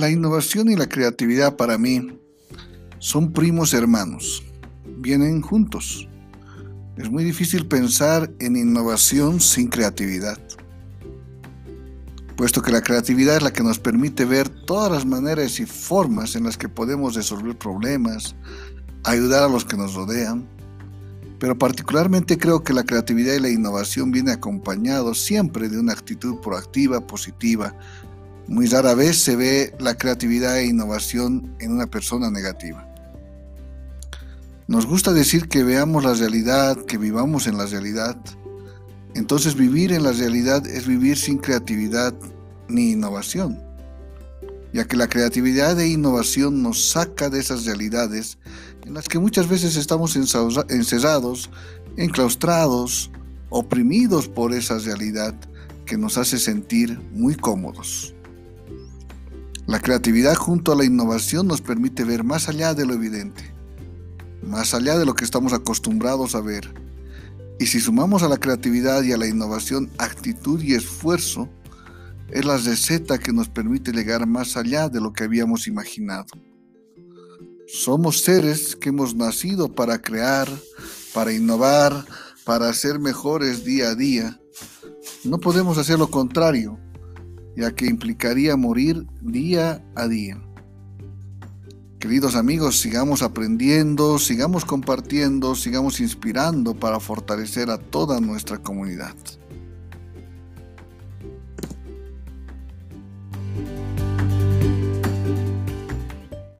La innovación y la creatividad para mí son primos hermanos, vienen juntos. Es muy difícil pensar en innovación sin creatividad, puesto que la creatividad es la que nos permite ver todas las maneras y formas en las que podemos resolver problemas, ayudar a los que nos rodean, pero particularmente creo que la creatividad y la innovación vienen acompañados siempre de una actitud proactiva, positiva, muy rara vez se ve la creatividad e innovación en una persona negativa. Nos gusta decir que veamos la realidad, que vivamos en la realidad. Entonces vivir en la realidad es vivir sin creatividad ni innovación, ya que la creatividad e innovación nos saca de esas realidades en las que muchas veces estamos encerrados, enclaustrados, oprimidos por esa realidad que nos hace sentir muy cómodos. La creatividad junto a la innovación nos permite ver más allá de lo evidente, más allá de lo que estamos acostumbrados a ver. Y si sumamos a la creatividad y a la innovación actitud y esfuerzo, es la receta que nos permite llegar más allá de lo que habíamos imaginado. Somos seres que hemos nacido para crear, para innovar, para ser mejores día a día. No podemos hacer lo contrario ya que implicaría morir día a día. Queridos amigos, sigamos aprendiendo, sigamos compartiendo, sigamos inspirando para fortalecer a toda nuestra comunidad.